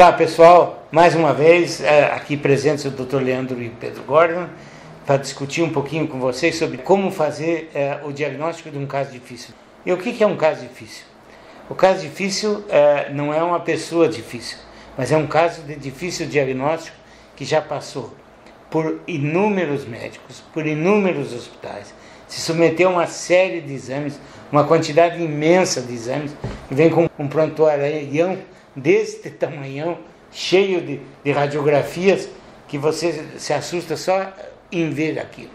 Olá pessoal, mais uma vez é, aqui presentes o Dr. Leandro e Pedro Gordon para discutir um pouquinho com vocês sobre como fazer é, o diagnóstico de um caso difícil. E o que é um caso difícil? O caso difícil é, não é uma pessoa difícil, mas é um caso de difícil diagnóstico que já passou por inúmeros médicos, por inúmeros hospitais, se submeteu a uma série de exames, uma quantidade imensa de exames, e vem com um prontuário deste tamanhão, cheio de, de radiografias, que você se assusta só em ver aquilo.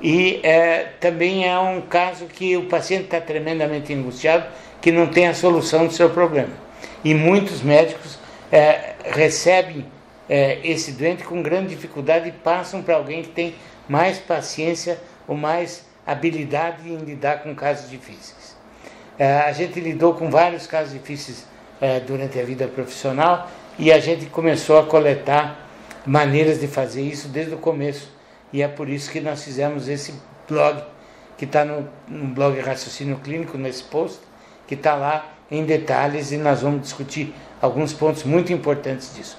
E é, também é um caso que o paciente está tremendamente angustiado, que não tem a solução do seu problema. E muitos médicos é, recebem é, esse doente com grande dificuldade e passam para alguém que tem mais paciência ou mais habilidade em lidar com casos difíceis. É, a gente lidou com vários casos difíceis é, durante a vida profissional e a gente começou a coletar maneiras de fazer isso desde o começo. E é por isso que nós fizemos esse blog, que está no, no blog Raciocínio Clínico, nesse post, que está lá em detalhes e nós vamos discutir alguns pontos muito importantes disso.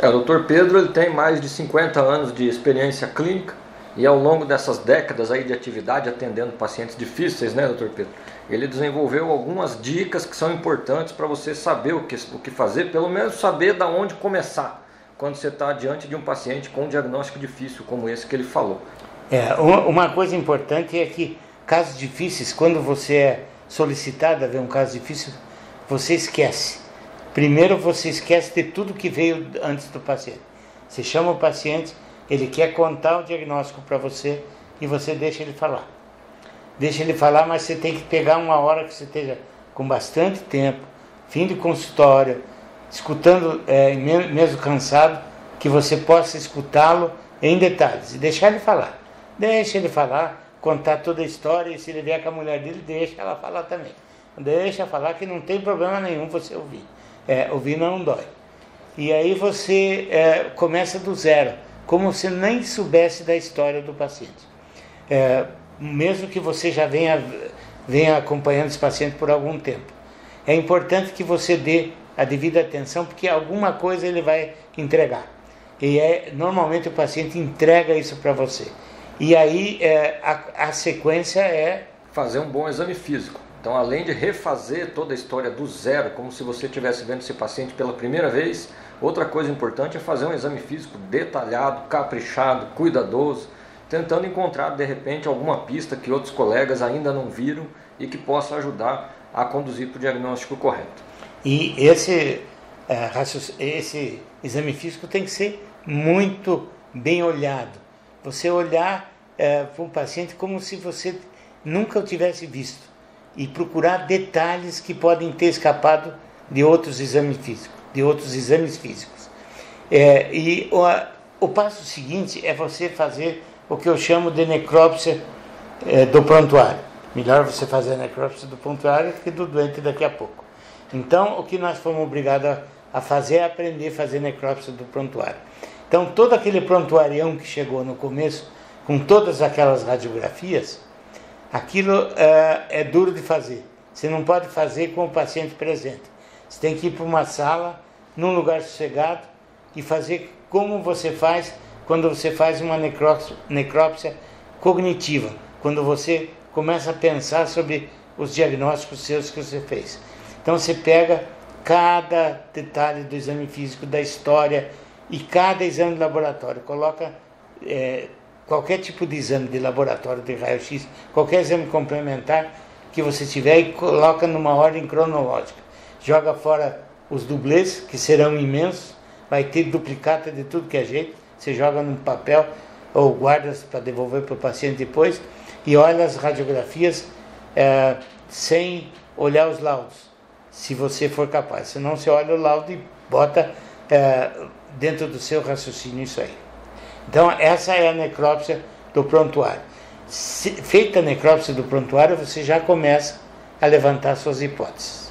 É, o doutor Pedro ele tem mais de 50 anos de experiência clínica e ao longo dessas décadas aí de atividade atendendo pacientes difíceis, né, doutor Pedro? Ele desenvolveu algumas dicas que são importantes para você saber o que, o que fazer, pelo menos saber da onde começar quando você está diante de um paciente com um diagnóstico difícil como esse que ele falou. É, uma coisa importante é que casos difíceis, quando você é solicitado a ver um caso difícil, você esquece. Primeiro você esquece de tudo que veio antes do paciente. Você chama o paciente, ele quer contar o diagnóstico para você e você deixa ele falar. Deixa ele falar, mas você tem que pegar uma hora que você esteja com bastante tempo, fim de consultório, escutando, é, mesmo cansado, que você possa escutá-lo em detalhes e deixar ele falar. Deixa ele falar, contar toda a história e se ele vier com a mulher dele, deixa ela falar também. Deixa falar que não tem problema nenhum você ouvir. É, ouvir não dói. E aí você é, começa do zero como se nem soubesse da história do paciente. É, mesmo que você já venha, venha acompanhando esse paciente por algum tempo. É importante que você dê a devida atenção, porque alguma coisa ele vai entregar. E é, normalmente o paciente entrega isso para você. E aí é, a, a sequência é. Fazer um bom exame físico. Então, além de refazer toda a história do zero, como se você estivesse vendo esse paciente pela primeira vez, outra coisa importante é fazer um exame físico detalhado, caprichado, cuidadoso, tentando encontrar de repente alguma pista que outros colegas ainda não viram e que possa ajudar a conduzir para o diagnóstico correto. E esse, é, esse exame físico tem que ser muito bem olhado. Você olhar é, para um paciente como se você nunca o tivesse visto e procurar detalhes que podem ter escapado de outros exames físicos, de outros exames físicos. É, e o, o, passo seguinte é você fazer o que eu chamo de necrópsia é, do prontuário. Melhor você fazer a necrópsia do prontuário que do doente daqui a pouco. Então, o que nós fomos obrigados a, a fazer é aprender a fazer necrópsia do prontuário. Então, todo aquele prontuário que chegou no começo, com todas aquelas radiografias, Aquilo é, é duro de fazer. Você não pode fazer com o paciente presente. Você tem que ir para uma sala, num lugar sossegado, e fazer como você faz quando você faz uma necrópsia, necrópsia cognitiva, quando você começa a pensar sobre os diagnósticos seus que você fez. Então você pega cada detalhe do exame físico, da história e cada exame de laboratório, coloca é, qualquer tipo de exame de laboratório de raio-x, qualquer exame complementar que você tiver e coloca numa ordem cronológica. Joga fora os dublês, que serão imensos, vai ter duplicata de tudo que é jeito, você joga num papel ou guarda para devolver para o paciente depois e olha as radiografias é, sem olhar os laudos, se você for capaz. Senão você olha o laudo e bota é, dentro do seu raciocínio isso aí. Então, essa é a necrópsia do prontuário. Se, feita a necrópsia do prontuário, você já começa a levantar suas hipóteses.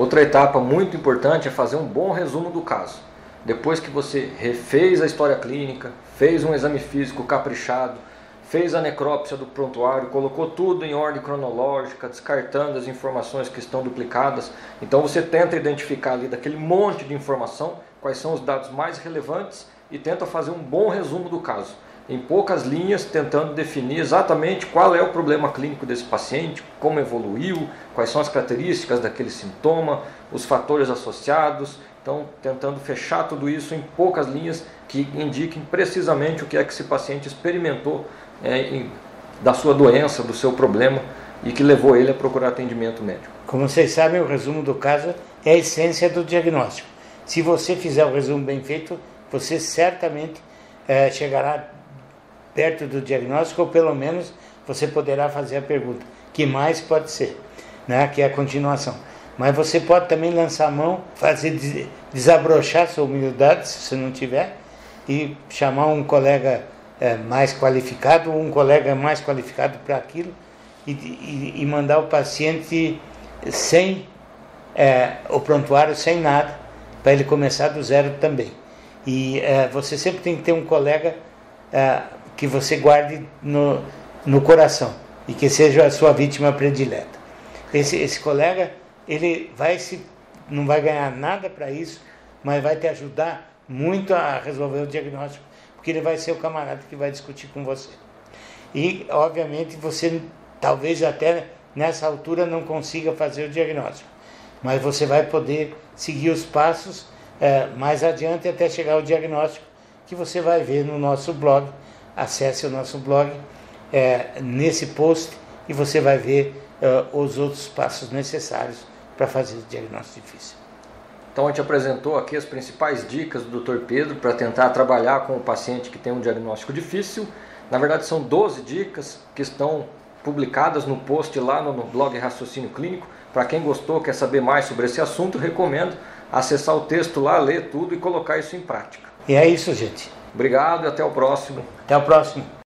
Outra etapa muito importante é fazer um bom resumo do caso. Depois que você refez a história clínica, fez um exame físico caprichado, fez a necrópsia do prontuário, colocou tudo em ordem cronológica, descartando as informações que estão duplicadas. Então você tenta identificar ali daquele monte de informação quais são os dados mais relevantes e tenta fazer um bom resumo do caso. Em poucas linhas, tentando definir exatamente qual é o problema clínico desse paciente, como evoluiu, quais são as características daquele sintoma, os fatores associados. Então, tentando fechar tudo isso em poucas linhas que indiquem precisamente o que é que esse paciente experimentou é, em, da sua doença, do seu problema e que levou ele a procurar atendimento médico. Como vocês sabem, o resumo do caso é a essência do diagnóstico. Se você fizer o resumo bem feito, você certamente é, chegará perto do diagnóstico, ou pelo menos você poderá fazer a pergunta: que mais pode ser? Né? Que é a continuação. Mas você pode também lançar a mão, fazer desabrochar sua humildade, se você não tiver, e chamar um colega é, mais qualificado, um colega mais qualificado para aquilo, e, e, e, mandar o paciente sem é, o prontuário, sem nada, para ele começar do zero também. E é, você sempre tem que ter um colega é, que você guarde no, no coração e que seja a sua vítima predileta. Esse, esse colega, ele vai se, não vai ganhar nada para isso, mas vai te ajudar muito a resolver o diagnóstico porque ele vai ser o camarada que vai discutir com você. E, obviamente, você talvez até nessa altura não consiga fazer o diagnóstico, mas você vai poder seguir os passos é, mais adiante até chegar ao diagnóstico que você vai ver no nosso blog. Acesse o nosso blog é, nesse post e você vai ver é, os outros passos necessários para fazer o diagnóstico difícil. Então a gente apresentou aqui as principais dicas do Dr. Pedro para tentar trabalhar com o paciente que tem um diagnóstico difícil. Na verdade são 12 dicas que estão publicadas no post lá no blog Raciocínio Clínico. Para quem gostou, quer saber mais sobre esse assunto, recomendo acessar o texto lá, ler tudo e colocar isso em prática. E é isso, gente. Obrigado e até o próximo. Até o próximo.